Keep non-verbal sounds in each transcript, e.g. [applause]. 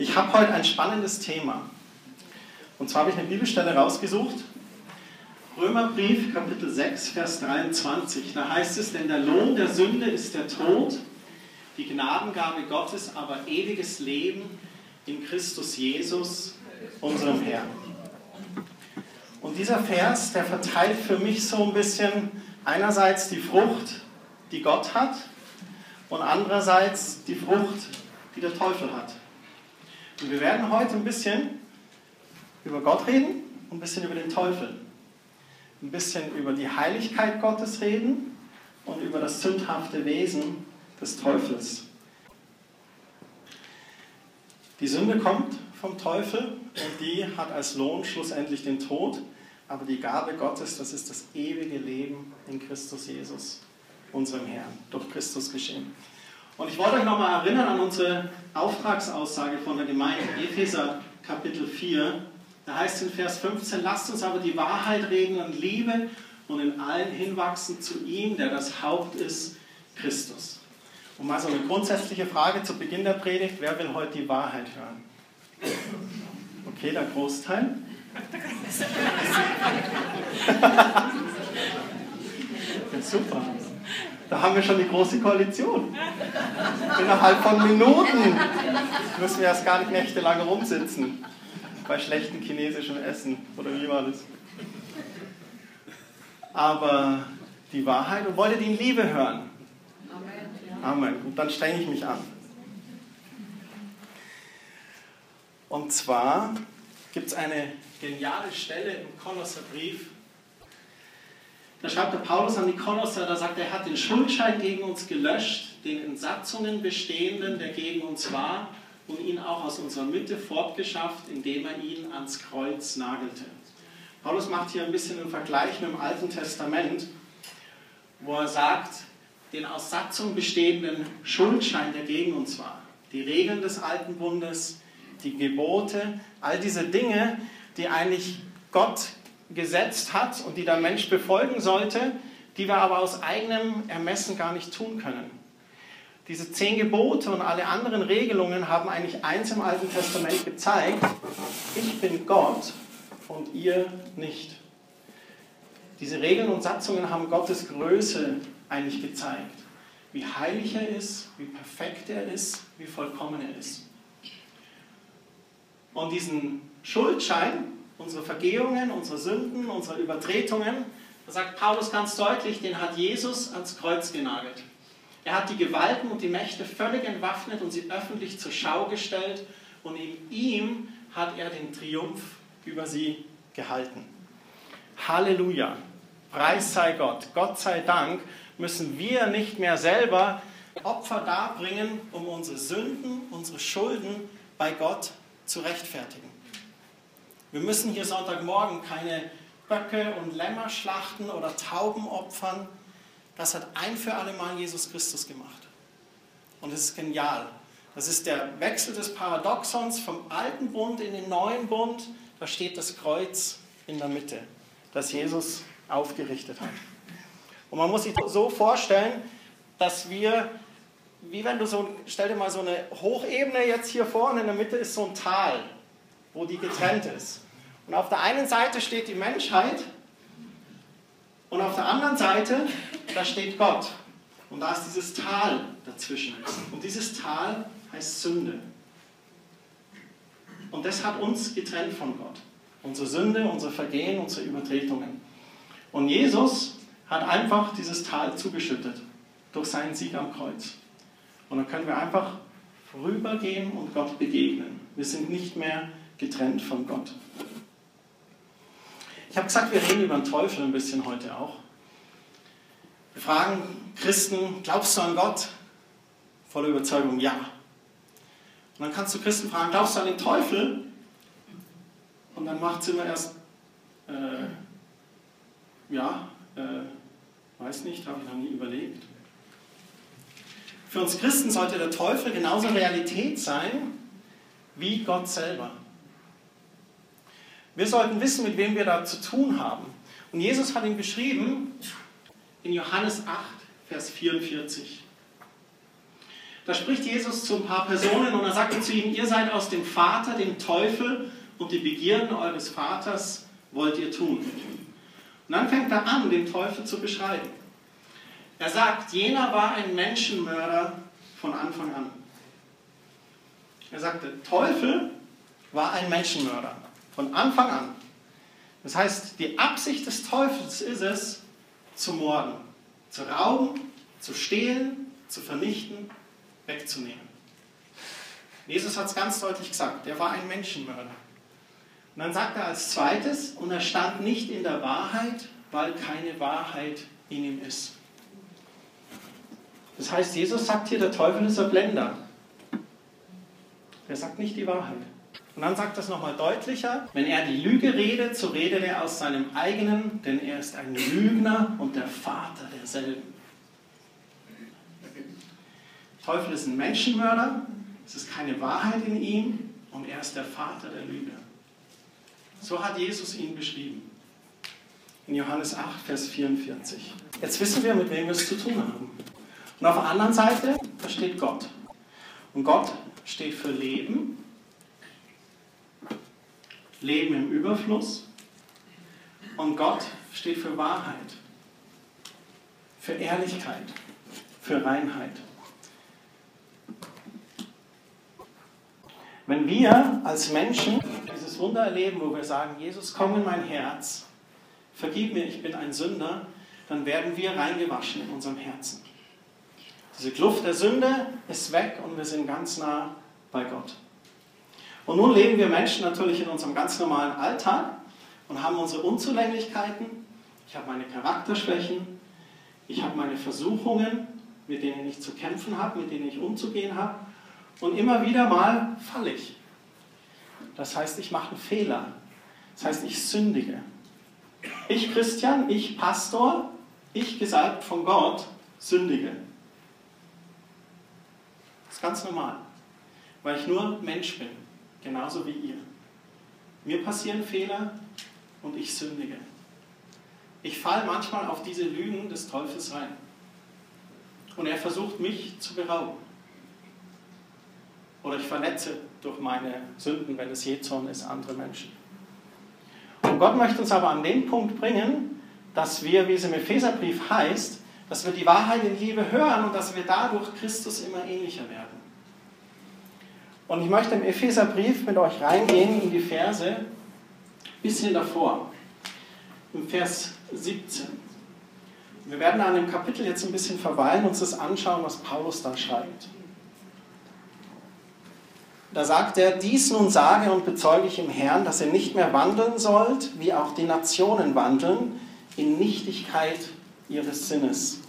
Ich habe heute ein spannendes Thema. Und zwar habe ich eine Bibelstelle rausgesucht. Römerbrief, Kapitel 6, Vers 23. Da heißt es, denn der Lohn der Sünde ist der Tod, die Gnadengabe Gottes aber ewiges Leben in Christus Jesus, unserem Herrn. Und dieser Vers, der verteilt für mich so ein bisschen einerseits die Frucht, die Gott hat, und andererseits die Frucht, die der Teufel hat. Und wir werden heute ein bisschen über Gott reden und ein bisschen über den Teufel. Ein bisschen über die Heiligkeit Gottes reden und über das sündhafte Wesen des Teufels. Die Sünde kommt vom Teufel und die hat als Lohn schlussendlich den Tod. Aber die Gabe Gottes, das ist das ewige Leben in Christus Jesus, unserem Herrn, durch Christus geschehen. Und ich wollte euch nochmal erinnern an unsere Auftragsaussage von der Gemeinde, Epheser Kapitel 4. Da heißt in Vers 15, lasst uns aber die Wahrheit reden in Liebe und in allen hinwachsen zu ihm, der das Haupt ist, Christus. Und mal so eine grundsätzliche Frage zu Beginn der Predigt, wer will heute die Wahrheit hören? Okay, der Großteil. [laughs] Super. Da haben wir schon die große Koalition. Innerhalb von Minuten müssen wir erst gar nicht nächtelang rumsitzen bei schlechtem chinesischem Essen. Oder wie war das? Aber die Wahrheit und wollt ihr die in Liebe hören? Amen. Gut, dann strenge ich mich an. Und zwar gibt es eine geniale Stelle im Kolosserbrief, da schreibt der Paulus an die Kolosser, da sagt er, er hat den Schuldschein gegen uns gelöscht, den in Satzungen bestehenden, der gegen uns war, und ihn auch aus unserer Mitte fortgeschafft, indem er ihn ans Kreuz nagelte. Paulus macht hier ein bisschen einen Vergleich mit dem Alten Testament, wo er sagt, den aus Satzungen bestehenden Schuldschein, der gegen uns war, die Regeln des Alten Bundes, die Gebote, all diese Dinge, die eigentlich Gott gesetzt hat und die der Mensch befolgen sollte, die wir aber aus eigenem Ermessen gar nicht tun können. Diese zehn Gebote und alle anderen Regelungen haben eigentlich eins im Alten Testament gezeigt, ich bin Gott und ihr nicht. Diese Regeln und Satzungen haben Gottes Größe eigentlich gezeigt. Wie heilig er ist, wie perfekt er ist, wie vollkommen er ist. Und diesen Schuldschein, unsere Vergehungen, unsere Sünden, unsere Übertretungen, da sagt Paulus ganz deutlich, den hat Jesus ans Kreuz genagelt. Er hat die Gewalten und die Mächte völlig entwaffnet und sie öffentlich zur Schau gestellt und in ihm hat er den Triumph über sie gehalten. Halleluja! Preis sei Gott! Gott sei Dank müssen wir nicht mehr selber Opfer darbringen, um unsere Sünden, unsere Schulden bei Gott zu rechtfertigen. Wir müssen hier Sonntagmorgen keine Böcke und Lämmer schlachten oder Tauben opfern. Das hat ein für alle Mal Jesus Christus gemacht. Und es ist genial. Das ist der Wechsel des Paradoxons vom alten Bund in den neuen Bund. Da steht das Kreuz in der Mitte, das Jesus aufgerichtet hat. Und man muss sich so vorstellen, dass wir, wie wenn du so, stell dir mal so eine Hochebene jetzt hier vorne, in der Mitte ist so ein Tal wo die getrennt ist. Und auf der einen Seite steht die Menschheit und auf der anderen Seite, da steht Gott. Und da ist dieses Tal dazwischen. Und dieses Tal heißt Sünde. Und das hat uns getrennt von Gott. Unsere Sünde, unsere Vergehen, unsere Übertretungen. Und Jesus hat einfach dieses Tal zugeschüttet durch seinen Sieg am Kreuz. Und dann können wir einfach vorübergehen und Gott begegnen. Wir sind nicht mehr getrennt von Gott. Ich habe gesagt, wir reden über den Teufel ein bisschen heute auch. Wir fragen Christen, glaubst du an Gott? Voller Überzeugung, ja. Und dann kannst du Christen fragen, glaubst du an den Teufel? Und dann macht es immer erst, äh, ja, äh, weiß nicht, habe ich noch nie überlegt. Für uns Christen sollte der Teufel genauso Realität sein wie Gott selber. Wir sollten wissen, mit wem wir da zu tun haben. Und Jesus hat ihn beschrieben in Johannes 8, Vers 44. Da spricht Jesus zu ein paar Personen und er sagt zu ihnen, ihr seid aus dem Vater, dem Teufel, und die Begierden eures Vaters wollt ihr tun. Und dann fängt er an, den Teufel zu beschreiben. Er sagt, jener war ein Menschenmörder von Anfang an. Er sagt, der Teufel war ein Menschenmörder von Anfang an. Das heißt, die Absicht des Teufels ist es, zu morden, zu rauben, zu stehlen, zu vernichten, wegzunehmen. Jesus hat es ganz deutlich gesagt, er war ein Menschenmörder. Und dann sagt er als zweites, und er stand nicht in der Wahrheit, weil keine Wahrheit in ihm ist. Das heißt, Jesus sagt hier, der Teufel ist ein Blender. Er sagt nicht die Wahrheit. Und dann sagt es nochmal deutlicher, wenn er die Lüge redet, so redet er aus seinem eigenen, denn er ist ein Lügner und der Vater derselben. Der Teufel ist ein Menschenmörder, es ist keine Wahrheit in ihm und er ist der Vater der Lüge. So hat Jesus ihn beschrieben. In Johannes 8, Vers 44. Jetzt wissen wir, mit wem wir es zu tun haben. Und auf der anderen Seite, da steht Gott. Und Gott steht für Leben, Leben im Überfluss. Und Gott steht für Wahrheit, für Ehrlichkeit, für Reinheit. Wenn wir als Menschen dieses Wunder erleben, wo wir sagen, Jesus, komm in mein Herz, vergib mir, ich bin ein Sünder, dann werden wir reingewaschen in unserem Herzen. Diese Kluft der Sünde ist weg und wir sind ganz nah bei Gott. Und nun leben wir Menschen natürlich in unserem ganz normalen Alltag und haben unsere Unzulänglichkeiten. Ich habe meine Charakterschwächen, ich habe meine Versuchungen, mit denen ich zu kämpfen habe, mit denen ich umzugehen habe. Und immer wieder mal falle ich. Das heißt, ich mache einen Fehler. Das heißt, ich sündige. Ich Christian, ich Pastor, ich gesagt von Gott, sündige. Das ist ganz normal, weil ich nur Mensch bin, genauso wie ihr. Mir passieren Fehler und ich sündige. Ich falle manchmal auf diese Lügen des Teufels rein. Und er versucht mich zu berauben. Oder ich verletze durch meine Sünden, wenn es Jezorn ist, andere Menschen. Und Gott möchte uns aber an den Punkt bringen, dass wir, wie es im Epheserbrief heißt, dass wir die Wahrheit in Liebe hören und dass wir dadurch Christus immer ähnlicher werden. Und ich möchte im Epheserbrief mit euch reingehen in die Verse ein bisschen davor, im Vers 17. Wir werden an dem Kapitel jetzt ein bisschen verweilen und uns das anschauen, was Paulus da schreibt. Da sagt er, dies nun sage und bezeuge ich im Herrn, dass ihr nicht mehr wandeln sollt, wie auch die Nationen wandeln, in Nichtigkeit ihres Sinnes.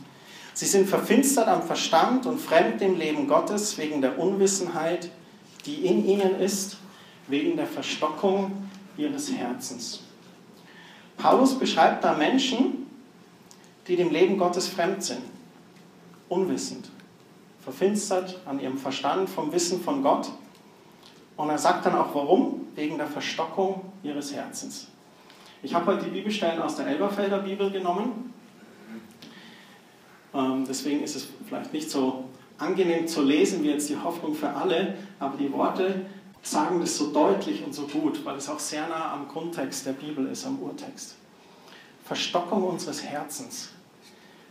Sie sind verfinstert am Verstand und fremd dem Leben Gottes wegen der Unwissenheit, die in ihnen ist, wegen der Verstockung ihres Herzens. Paulus beschreibt da Menschen, die dem Leben Gottes fremd sind, unwissend, verfinstert an ihrem Verstand vom Wissen von Gott. Und er sagt dann auch warum, wegen der Verstockung ihres Herzens. Ich habe heute die Bibelstellen aus der Elberfelder Bibel genommen. Ähm, deswegen ist es vielleicht nicht so angenehm zu lesen wie jetzt die Hoffnung für alle, aber die Worte sagen das so deutlich und so gut, weil es auch sehr nah am Grundtext der Bibel ist, am Urtext. Verstockung unseres Herzens.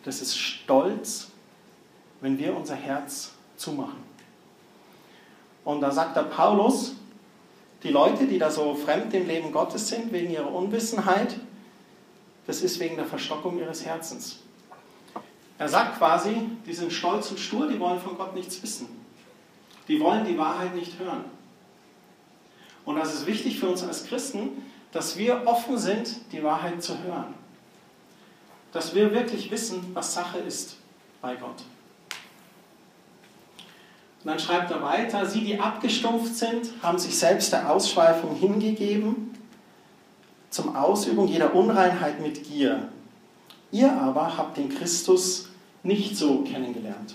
Das ist Stolz, wenn wir unser Herz zumachen. Und da sagt der Paulus, die Leute, die da so fremd im Leben Gottes sind, wegen ihrer Unwissenheit, das ist wegen der Verstockung ihres Herzens. Er sagt quasi, die sind stolz und stur, die wollen von Gott nichts wissen. Die wollen die Wahrheit nicht hören. Und das ist wichtig für uns als Christen, dass wir offen sind, die Wahrheit zu hören. Dass wir wirklich wissen, was Sache ist bei Gott. Und dann schreibt er weiter, sie, die abgestumpft sind, haben sich selbst der Ausschweifung hingegeben, zum Ausübung jeder Unreinheit mit Gier. Ihr aber habt den Christus nicht so kennengelernt.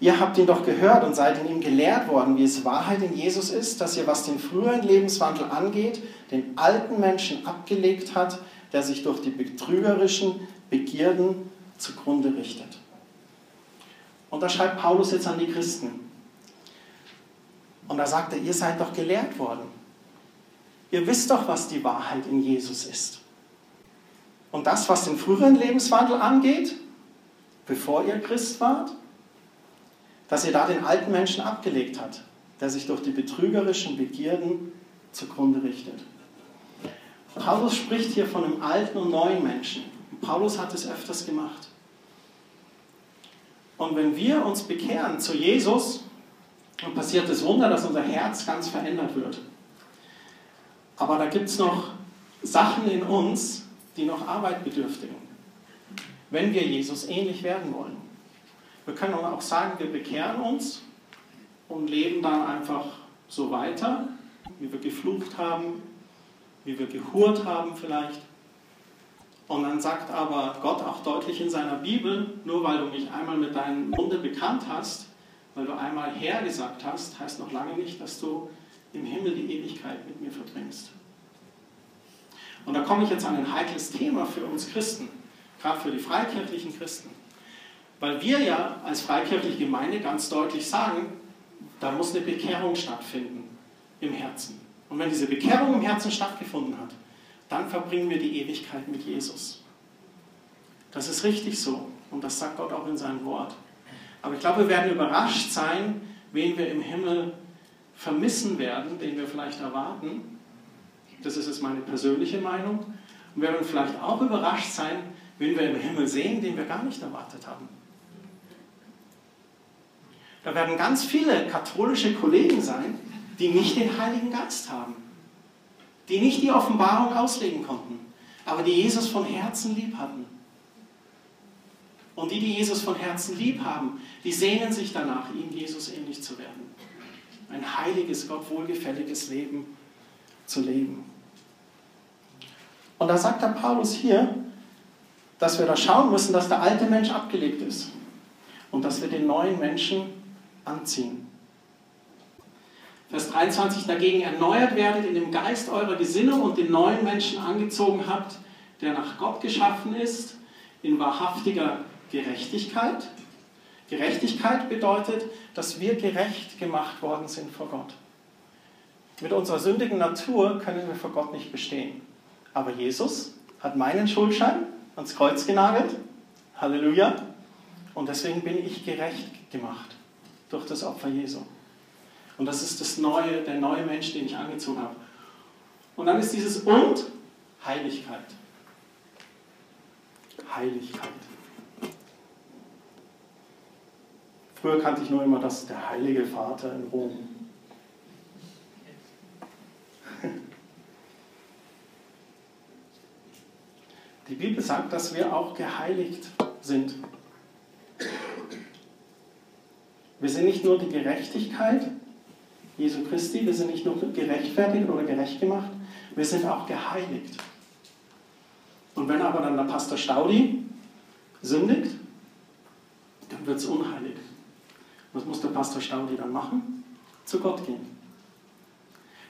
Ihr habt ihn doch gehört und seid in ihm gelehrt worden, wie es Wahrheit in Jesus ist, dass ihr, was den früheren Lebenswandel angeht, den alten Menschen abgelegt hat, der sich durch die betrügerischen Begierden zugrunde richtet. Und da schreibt Paulus jetzt an die Christen. Und da sagt er, ihr seid doch gelehrt worden. Ihr wisst doch, was die Wahrheit in Jesus ist. Und das, was den früheren Lebenswandel angeht, bevor ihr Christ wart, dass ihr da den alten Menschen abgelegt habt, der sich durch die betrügerischen Begierden zugrunde richtet. Paulus spricht hier von einem alten und neuen Menschen. Paulus hat es öfters gemacht. Und wenn wir uns bekehren zu Jesus, dann passiert das Wunder, dass unser Herz ganz verändert wird. Aber da gibt es noch Sachen in uns, die noch Arbeit bedürftigen, wenn wir Jesus ähnlich werden wollen. Wir können auch sagen, wir bekehren uns und leben dann einfach so weiter, wie wir geflucht haben, wie wir gehurt haben vielleicht. Und dann sagt aber Gott auch deutlich in seiner Bibel, nur weil du mich einmal mit deinem Munde bekannt hast, weil du einmal Herr gesagt hast, heißt noch lange nicht, dass du im Himmel die Ewigkeit mit mir verbringst. Und da komme ich jetzt an ein heikles Thema für uns Christen, gerade für die freikirchlichen Christen. Weil wir ja als freikirchliche Gemeinde ganz deutlich sagen, da muss eine Bekehrung stattfinden im Herzen. Und wenn diese Bekehrung im Herzen stattgefunden hat, dann verbringen wir die Ewigkeit mit Jesus. Das ist richtig so und das sagt Gott auch in seinem Wort. Aber ich glaube, wir werden überrascht sein, wen wir im Himmel vermissen werden, den wir vielleicht erwarten. Das ist jetzt meine persönliche Meinung. Und wir werden vielleicht auch überrascht sein, wen wir im Himmel sehen, den wir gar nicht erwartet haben. Da werden ganz viele katholische Kollegen sein, die nicht den Heiligen Geist haben, die nicht die Offenbarung auslegen konnten, aber die Jesus von Herzen lieb hatten. Und die, die Jesus von Herzen lieb haben, die sehnen sich danach, ihm Jesus ähnlich zu werden. Ein heiliges, Gott wohlgefälliges Leben zu leben. Und da sagt der Paulus hier, dass wir da schauen müssen, dass der alte Mensch abgelegt ist und dass wir den neuen Menschen anziehen. Vers 23 dagegen erneuert werdet in dem Geist eurer Gesinnung und den neuen Menschen angezogen habt, der nach Gott geschaffen ist, in wahrhaftiger Gerechtigkeit. Gerechtigkeit bedeutet, dass wir gerecht gemacht worden sind vor Gott. Mit unserer sündigen Natur können wir vor Gott nicht bestehen. Aber Jesus hat meinen Schuldschein ans Kreuz genagelt. Halleluja. Und deswegen bin ich gerecht gemacht durch das Opfer Jesu. Und das ist das neue, der neue Mensch, den ich angezogen habe. Und dann ist dieses und Heiligkeit. Heiligkeit. Früher kannte ich nur immer das, der Heilige Vater in Rom. Die Bibel sagt, dass wir auch geheiligt sind. Wir sind nicht nur die Gerechtigkeit Jesu Christi, wir sind nicht nur gerechtfertigt oder gerecht gemacht, wir sind auch geheiligt. Und wenn aber dann der Pastor Staudi sündigt, dann wird es unheilig. Was muss der Pastor Staudi dann machen? Zu Gott gehen.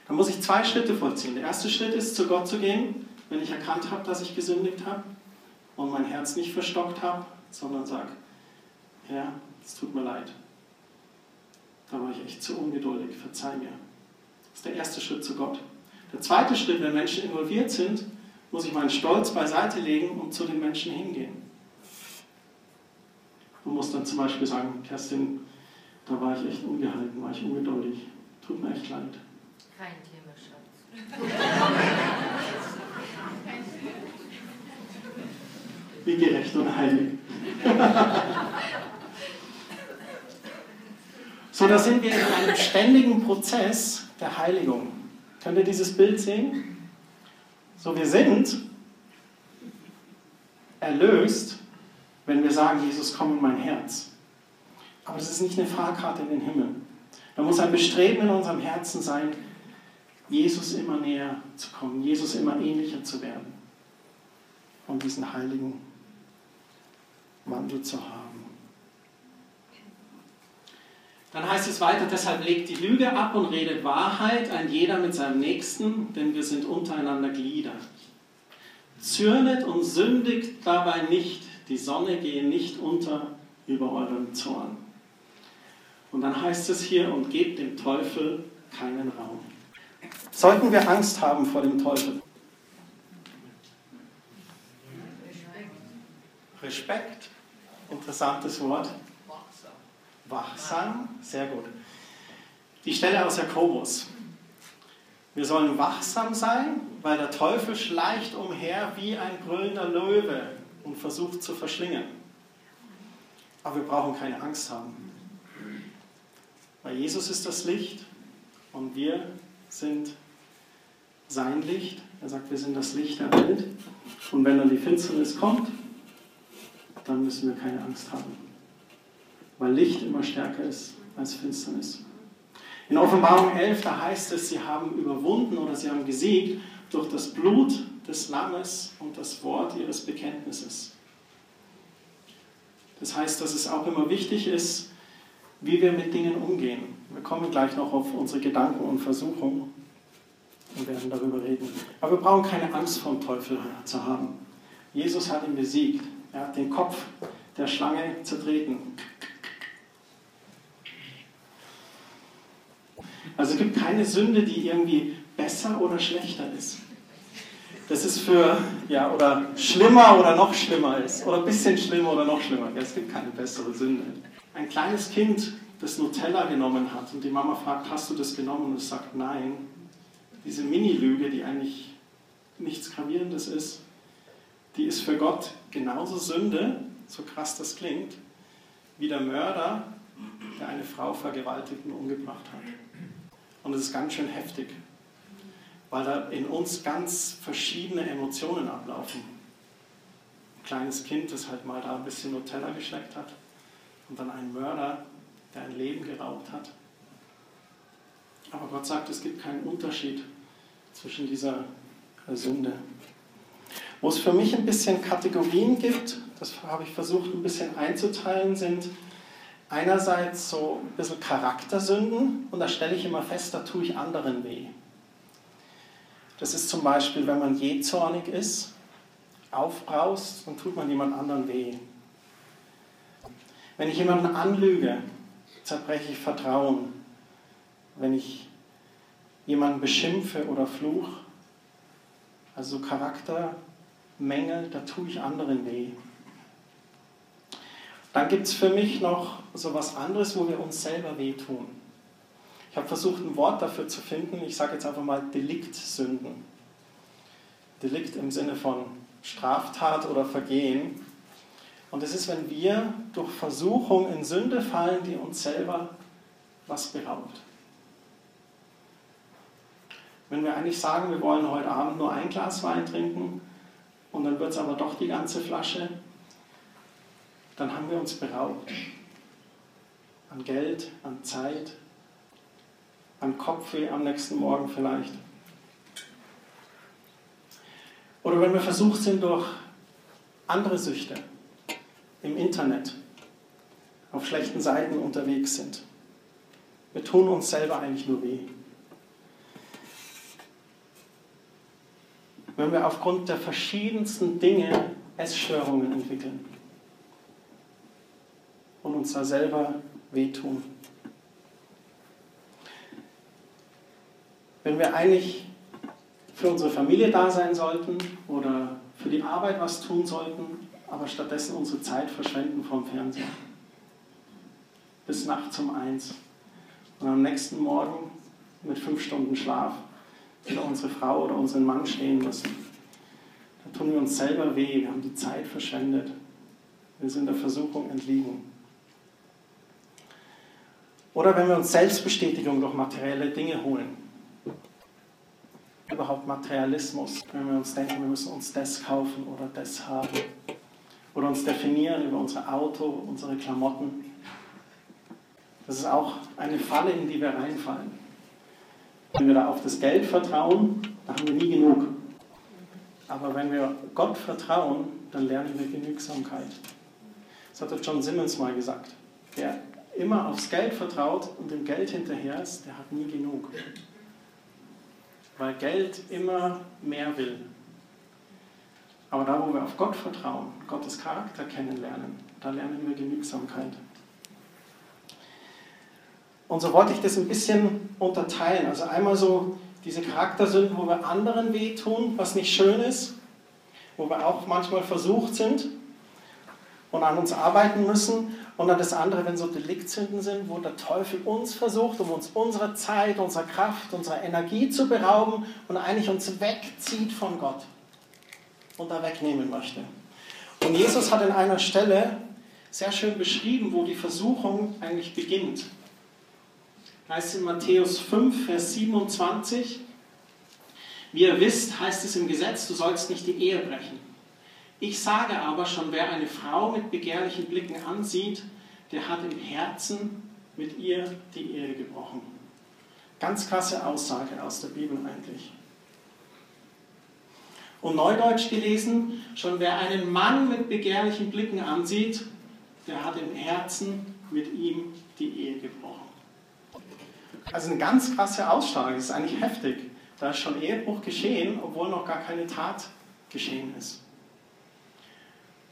Dann muss ich zwei Schritte vollziehen. Der erste Schritt ist, zu Gott zu gehen, wenn ich erkannt habe, dass ich gesündigt habe und mein Herz nicht verstockt habe, sondern sage, Herr, es tut mir leid. Da war ich echt zu ungeduldig, verzeih mir. Das ist der erste Schritt zu Gott. Der zweite Schritt, wenn Menschen involviert sind, muss ich meinen Stolz beiseite legen und zu den Menschen hingehen. Und muss dann zum Beispiel sagen, Kerstin, da war ich echt ungehalten, war ich ungeduldig. Tut mir echt leid. Kein Thema, Schatz. [laughs] Wie gerecht und heilig. So, da sind wir in einem ständigen Prozess der Heiligung. Könnt ihr dieses Bild sehen? So, wir sind erlöst, wenn wir sagen, Jesus, komm in mein Herz. Aber das ist nicht eine Fahrkarte in den Himmel. Da muss ein Bestreben in unserem Herzen sein, Jesus immer näher zu kommen, Jesus immer ähnlicher zu werden und diesen heiligen Wandel zu haben. Dann heißt es weiter, deshalb legt die Lüge ab und redet Wahrheit, ein jeder mit seinem Nächsten, denn wir sind untereinander Glieder. Zürnet und sündigt dabei nicht, die Sonne gehe nicht unter über euren Zorn. Und dann heißt es hier, und gebt dem Teufel keinen Raum. Sollten wir Angst haben vor dem Teufel? Respekt, interessantes Wort. Wachsam, sehr gut. Die Stelle aus Jakobus. Wir sollen wachsam sein, weil der Teufel schleicht umher wie ein brüllender Löwe und versucht zu verschlingen. Aber wir brauchen keine Angst haben. Weil Jesus ist das Licht und wir sind sein Licht. Er sagt, wir sind das Licht der Welt. Und wenn dann die Finsternis kommt, dann müssen wir keine Angst haben. Weil Licht immer stärker ist als Finsternis. In Offenbarung 11, da heißt es, sie haben überwunden oder sie haben gesiegt durch das Blut des Lammes und das Wort ihres Bekenntnisses. Das heißt, dass es auch immer wichtig ist, wie wir mit Dingen umgehen. Wir kommen gleich noch auf unsere Gedanken und Versuchungen und werden darüber reden. Aber wir brauchen keine Angst vor dem Teufel zu haben. Jesus hat ihn besiegt. Hat den Kopf der Schlange zertreten. Also es gibt keine Sünde, die irgendwie besser oder schlechter ist. Das ist für, ja, oder schlimmer oder noch schlimmer ist. Oder ein bisschen schlimmer oder noch schlimmer. Es gibt keine bessere Sünde. Ein kleines Kind, das Nutella genommen hat und die Mama fragt, hast du das genommen? Und es sagt nein. Diese Mini-Lüge, die eigentlich nichts Gravierendes ist, die ist für Gott genauso Sünde, so krass das klingt, wie der Mörder, der eine Frau vergewaltigt und umgebracht hat. Und es ist ganz schön heftig, weil da in uns ganz verschiedene Emotionen ablaufen. Ein kleines Kind, das halt mal da ein bisschen Nutella geschleckt hat und dann ein Mörder, der ein Leben geraubt hat. Aber Gott sagt, es gibt keinen Unterschied zwischen dieser Sünde. Wo es für mich ein bisschen Kategorien gibt, das habe ich versucht ein bisschen einzuteilen, sind einerseits so ein bisschen Charaktersünden und da stelle ich immer fest, da tue ich anderen weh. Das ist zum Beispiel, wenn man jähzornig ist, aufbraust, dann tut man jemand anderen weh. Wenn ich jemanden anlüge, zerbreche ich Vertrauen. Wenn ich jemanden beschimpfe oder fluch, also Charaktermängel, da tue ich anderen weh. Dann gibt es für mich noch so etwas anderes, wo wir uns selber wehtun. Ich habe versucht, ein Wort dafür zu finden. Ich sage jetzt einfach mal Deliktsünden. Delikt im Sinne von Straftat oder Vergehen. Und es ist, wenn wir durch Versuchung in Sünde fallen, die uns selber was beraubt. Wenn wir eigentlich sagen, wir wollen heute Abend nur ein Glas Wein trinken und dann wird es aber doch die ganze Flasche, dann haben wir uns beraubt. An Geld, an Zeit, an Kopfweh am nächsten Morgen vielleicht. Oder wenn wir versucht sind durch andere Süchte im Internet, auf schlechten Seiten unterwegs sind. Wir tun uns selber eigentlich nur weh. Wenn wir aufgrund der verschiedensten Dinge Essstörungen entwickeln und uns da selber wehtun. Wenn wir eigentlich für unsere Familie da sein sollten oder für die Arbeit was tun sollten, aber stattdessen unsere Zeit verschwenden vom Fernseher. Bis nachts um eins. Und am nächsten Morgen mit fünf Stunden Schlaf wieder unsere Frau oder unseren Mann stehen müssen. Da tun wir uns selber weh, wir haben die Zeit verschwendet. Wir sind der Versuchung entliegen. Oder wenn wir uns Selbstbestätigung durch materielle Dinge holen. Überhaupt Materialismus, wenn wir uns denken, wir müssen uns das kaufen oder das haben. Oder uns definieren über unser Auto, unsere Klamotten. Das ist auch eine Falle, in die wir reinfallen. Wenn wir da auf das Geld vertrauen, dann haben wir nie genug. Aber wenn wir Gott vertrauen, dann lernen wir Genügsamkeit. Das hat John Simmons mal gesagt. Der immer aufs Geld vertraut und dem Geld hinterher ist, der hat nie genug. Weil Geld immer mehr will. Aber da, wo wir auf Gott vertrauen, Gottes Charakter kennenlernen, da lernen wir Genügsamkeit. Und so wollte ich das ein bisschen unterteilen. Also einmal so diese Charaktersünden, wo wir anderen wehtun, was nicht schön ist, wo wir auch manchmal versucht sind und an uns arbeiten müssen. Und dann das andere, wenn so Deliktsünden sind, wo der Teufel uns versucht, um uns unsere Zeit, unsere Kraft, unsere Energie zu berauben und eigentlich uns wegzieht von Gott und da wegnehmen möchte. Und Jesus hat an einer Stelle sehr schön beschrieben, wo die Versuchung eigentlich beginnt. Heißt in Matthäus 5, Vers 27, wie ihr wisst, heißt es im Gesetz, du sollst nicht die Ehe brechen. Ich sage aber schon, wer eine Frau mit begehrlichen Blicken ansieht, der hat im Herzen mit ihr die Ehe gebrochen. Ganz krasse Aussage aus der Bibel eigentlich. Und Neudeutsch gelesen, schon wer einen Mann mit begehrlichen Blicken ansieht, der hat im Herzen mit ihm die Ehe gebrochen. Also eine ganz krasse Aussage, das ist eigentlich heftig. Da ist schon Ehebruch geschehen, obwohl noch gar keine Tat geschehen ist.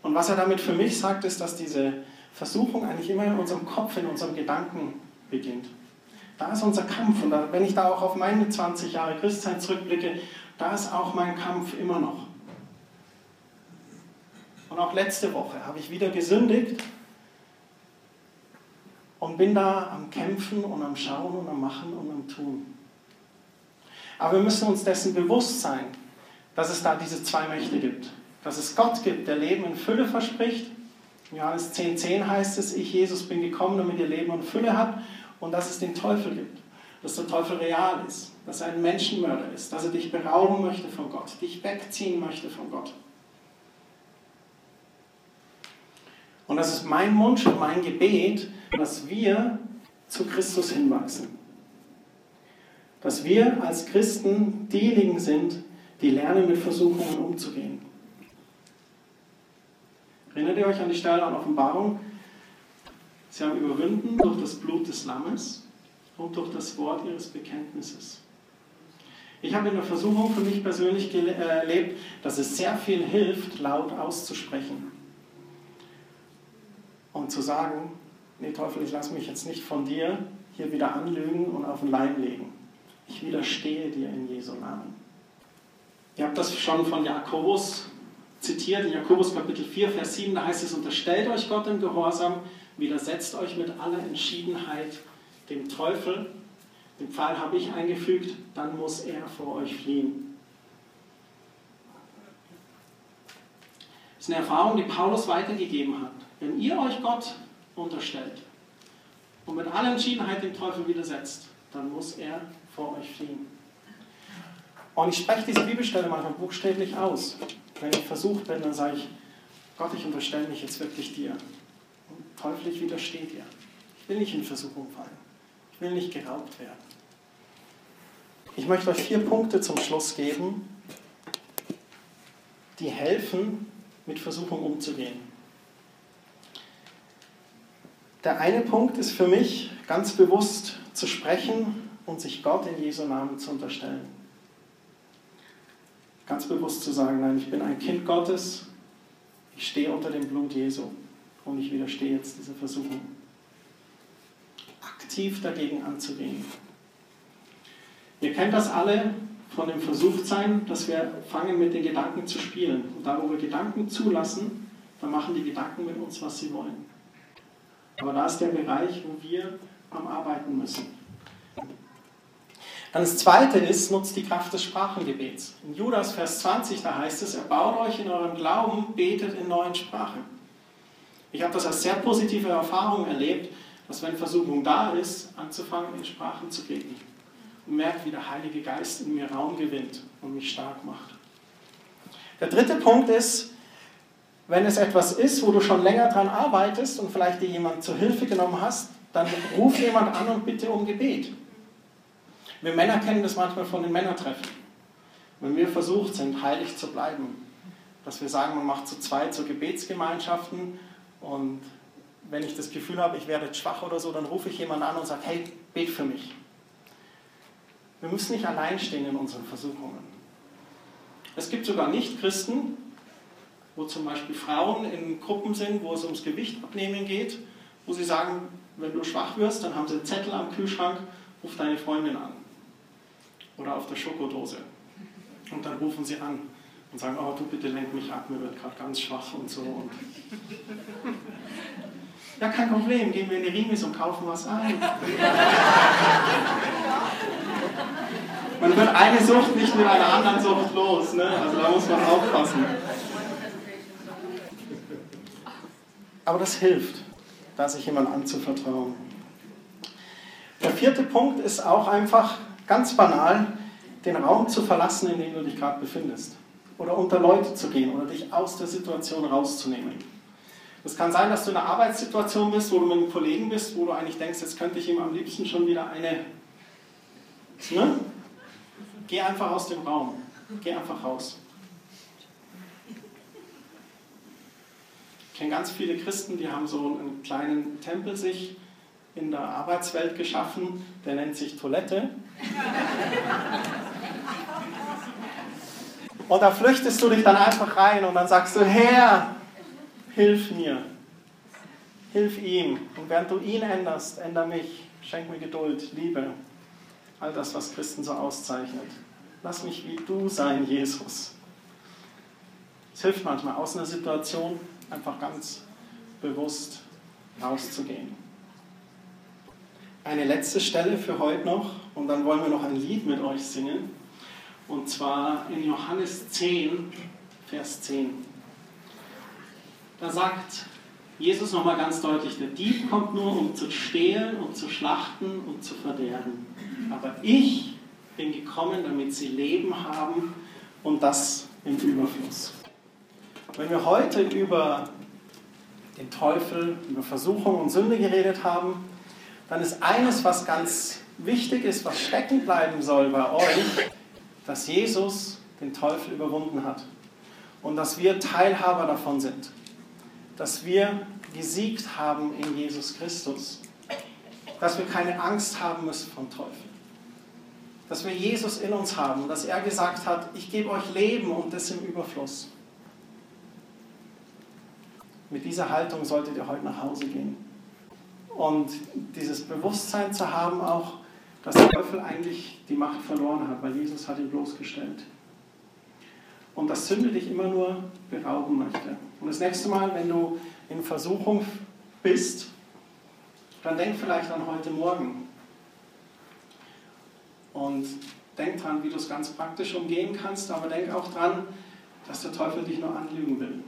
Und was er damit für mich sagt, ist, dass diese Versuchung eigentlich immer in unserem Kopf, in unserem Gedanken beginnt. Da ist unser Kampf. Und wenn ich da auch auf meine 20 Jahre Christsein zurückblicke, da ist auch mein Kampf immer noch. Und auch letzte Woche habe ich wieder gesündigt und bin da am Kämpfen und am Schauen und am Machen und am Tun. Aber wir müssen uns dessen bewusst sein, dass es da diese zwei Mächte gibt. Dass es Gott gibt, der Leben in Fülle verspricht. In Johannes 10,10 10 heißt es, ich, Jesus, bin gekommen, damit ihr Leben in Fülle habt. Und dass es den Teufel gibt. Dass der Teufel real ist. Dass er ein Menschenmörder ist. Dass er dich berauben möchte von Gott. Dich wegziehen möchte von Gott. Und das ist mein Wunsch und mein Gebet, dass wir zu Christus hinwachsen. Dass wir als Christen diejenigen sind, die lernen, mit Versuchungen umzugehen. Erinnert ihr euch an die Stelle an Offenbarung? Sie haben überwunden durch das Blut des Lammes und durch das Wort ihres Bekenntnisses. Ich habe in der Versuchung für mich persönlich äh, erlebt, dass es sehr viel hilft, laut auszusprechen und zu sagen, nee Teufel, ich lasse mich jetzt nicht von dir hier wieder anlügen und auf den Leim legen. Ich widerstehe dir in Jesu Namen. Ihr habt das schon von Jakobus zitiert, in Jakobus Kapitel 4, Vers 7, da heißt es, unterstellt euch Gott im Gehorsam, widersetzt euch mit aller Entschiedenheit dem Teufel. Den Pfeil habe ich eingefügt, dann muss er vor euch fliehen. Das ist eine Erfahrung, die Paulus weitergegeben hat. Wenn ihr euch Gott unterstellt und mit aller Entschiedenheit dem Teufel widersetzt, dann muss er vor euch fliehen. Und ich spreche diese Bibelstelle manchmal buchstäblich aus. Wenn ich versucht bin, dann sage ich, Gott, ich unterstelle mich jetzt wirklich dir. Und Teufel, ich widerstehe dir. Ich will nicht in Versuchung fallen. Ich will nicht geraubt werden. Ich möchte euch vier Punkte zum Schluss geben, die helfen, mit Versuchung umzugehen. Der eine Punkt ist für mich ganz bewusst zu sprechen und sich Gott in Jesu Namen zu unterstellen. Ganz bewusst zu sagen, nein, ich bin ein Kind Gottes, ich stehe unter dem Blut Jesu und ich widerstehe jetzt dieser Versuchung. Aktiv dagegen anzugehen. Ihr kennt das alle von dem Versuchtsein, dass wir fangen mit den Gedanken zu spielen. Und da, wo wir Gedanken zulassen, dann machen die Gedanken mit uns, was sie wollen. Aber da ist der Bereich, wo wir am Arbeiten müssen. Dann das zweite ist, nutzt die Kraft des Sprachengebets. In Judas Vers 20, da heißt es, erbaut euch in eurem Glauben, betet in neuen Sprachen. Ich habe das als sehr positive Erfahrung erlebt, dass wenn Versuchung da ist, anzufangen, in Sprachen zu beten. Und merkt, wie der Heilige Geist in mir Raum gewinnt und mich stark macht. Der dritte Punkt ist, wenn es etwas ist, wo du schon länger dran arbeitest und vielleicht dir jemand zur Hilfe genommen hast, dann ruf jemand an und bitte um Gebet. Wir Männer kennen das manchmal von den Männertreffen. Wenn wir versucht sind, heilig zu bleiben, dass wir sagen, man macht zu zweit so Gebetsgemeinschaften und wenn ich das Gefühl habe, ich werde schwach oder so, dann rufe ich jemanden an und sage, hey, bet für mich. Wir müssen nicht allein stehen in unseren Versuchungen. Es gibt sogar Nicht-Christen, wo zum Beispiel Frauen in Gruppen sind, wo es ums Gewicht abnehmen geht, wo sie sagen, Wenn du schwach wirst, dann haben sie einen Zettel am Kühlschrank, ruf deine Freundin an. Oder auf der Schokodose. Und dann rufen sie an und sagen, oh du bitte lenk mich ab, mir wird gerade ganz schwach und so. Und ja, kein Problem, gehen wir in die Rimis und kaufen was ein. Man wird eine Sucht nicht mit einer anderen Sucht los, ne? also da muss man aufpassen. Aber das hilft, da sich jemand anzuvertrauen. Der vierte Punkt ist auch einfach ganz banal, den Raum zu verlassen, in dem du dich gerade befindest. Oder unter Leute zu gehen oder dich aus der Situation rauszunehmen. Es kann sein, dass du in einer Arbeitssituation bist, wo du mit einem Kollegen bist, wo du eigentlich denkst, jetzt könnte ich ihm am liebsten schon wieder eine. Ne? Geh einfach aus dem Raum. Geh einfach raus. Kenne ganz viele Christen, die haben so einen kleinen Tempel sich in der Arbeitswelt geschaffen, der nennt sich Toilette. Und da flüchtest du dich dann einfach rein und dann sagst du, Herr, hilf mir, hilf ihm. Und während du ihn änderst, änder mich, schenk mir Geduld, Liebe, all das, was Christen so auszeichnet. Lass mich wie du sein, Jesus. Es hilft manchmal, aus einer Situation einfach ganz bewusst rauszugehen. Eine letzte Stelle für heute noch und dann wollen wir noch ein Lied mit euch singen. Und zwar in Johannes 10, Vers 10. Da sagt Jesus nochmal ganz deutlich, der Dieb kommt nur, um zu stehlen und zu schlachten und zu verderben. Aber ich bin gekommen, damit sie Leben haben und das im Überfluss. Wenn wir heute über den Teufel, über Versuchung und Sünde geredet haben, dann ist eines, was ganz wichtig ist, was stecken bleiben soll bei euch, dass Jesus den Teufel überwunden hat und dass wir Teilhaber davon sind, dass wir gesiegt haben in Jesus Christus, dass wir keine Angst haben müssen vom Teufel, dass wir Jesus in uns haben, dass er gesagt hat, ich gebe euch Leben und das im Überfluss. Mit dieser Haltung solltet ihr heute nach Hause gehen. Und dieses Bewusstsein zu haben auch, dass der Teufel eigentlich die Macht verloren hat, weil Jesus hat ihn bloßgestellt. Und dass Sünde dich immer nur berauben möchte. Und das nächste Mal, wenn du in Versuchung bist, dann denk vielleicht an heute Morgen. Und denk dran, wie du es ganz praktisch umgehen kannst, aber denk auch dran, dass der Teufel dich nur anlügen will.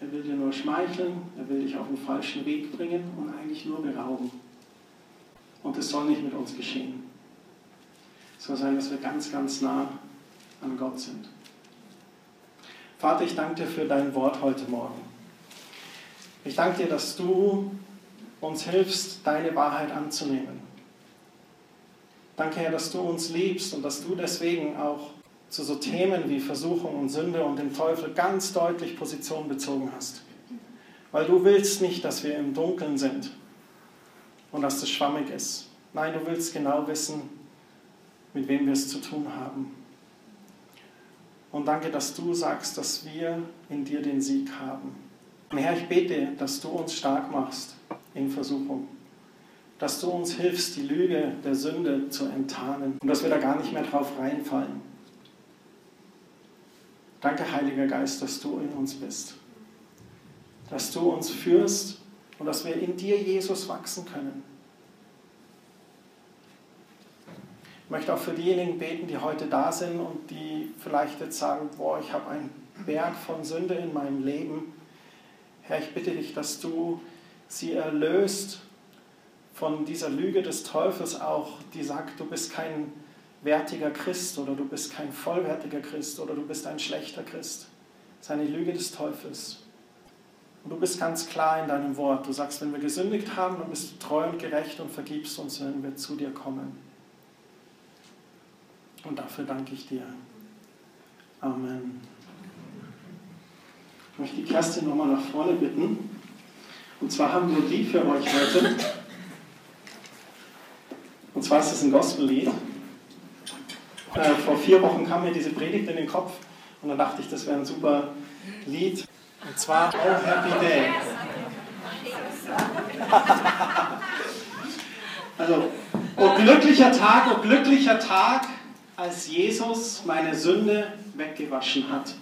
Er will dir nur schmeicheln, er will dich auf den falschen Weg bringen und eigentlich nur berauben. Und es soll nicht mit uns geschehen. Es soll sein, dass wir ganz, ganz nah an Gott sind. Vater, ich danke dir für dein Wort heute Morgen. Ich danke dir, dass du uns hilfst, deine Wahrheit anzunehmen. Danke, Herr, dass du uns liebst und dass du deswegen auch zu so Themen wie Versuchung und Sünde und dem Teufel ganz deutlich Position bezogen hast. Weil du willst nicht, dass wir im Dunkeln sind und dass das schwammig ist. Nein, du willst genau wissen, mit wem wir es zu tun haben. Und danke, dass du sagst, dass wir in dir den Sieg haben. Und Herr, ich bete, dass du uns stark machst in Versuchung. Dass du uns hilfst, die Lüge der Sünde zu enttarnen und dass wir da gar nicht mehr drauf reinfallen. Danke, Heiliger Geist, dass du in uns bist. Dass du uns führst und dass wir in dir, Jesus, wachsen können. Ich möchte auch für diejenigen beten, die heute da sind und die vielleicht jetzt sagen, boah, ich habe einen Berg von Sünde in meinem Leben. Herr, ich bitte dich, dass du sie erlöst von dieser Lüge des Teufels auch, die sagt, du bist kein wertiger Christ oder du bist kein vollwertiger Christ oder du bist ein schlechter Christ. Das ist eine Lüge des Teufels. Und du bist ganz klar in deinem Wort. Du sagst, wenn wir gesündigt haben, dann bist du treu und gerecht und vergibst uns, wenn wir zu dir kommen. Und dafür danke ich dir. Amen. Ich möchte die Kerstin nochmal nach vorne bitten. Und zwar haben wir die für euch heute. Und zwar ist es ein Gospellied. Äh, vor vier Wochen kam mir diese Predigt in den Kopf und dann dachte ich, das wäre ein super Lied. Und zwar Oh Happy Day. [laughs] Also, oh glücklicher Tag, oh glücklicher Tag, als Jesus meine Sünde weggewaschen hat.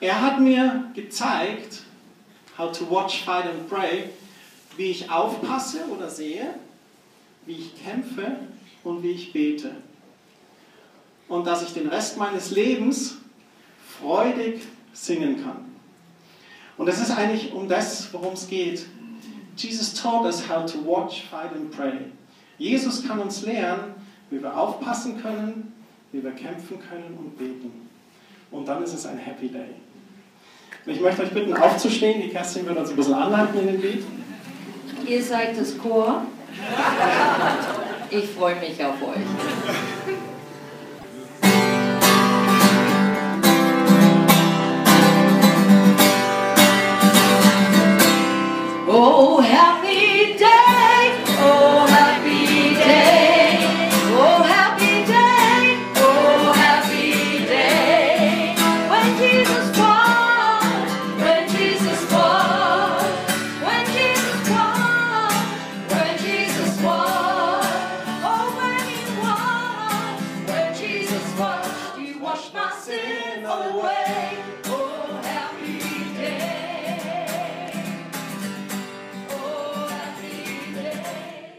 Er hat mir gezeigt, how to watch, fight and pray, wie ich aufpasse oder sehe, wie ich kämpfe und wie ich bete. Und dass ich den Rest meines Lebens freudig singen kann. Und das ist eigentlich um das, worum es geht. Jesus taught us how to watch, fight and pray. Jesus kann uns lernen, wie wir aufpassen können, wie wir kämpfen können und beten. Und dann ist es ein Happy Day. Ich möchte euch bitten, aufzustehen. Die Kerstin wird uns ein bisschen anleiten in den Lied. Ihr seid das Chor. Ich freue mich auf euch. Oh, oh how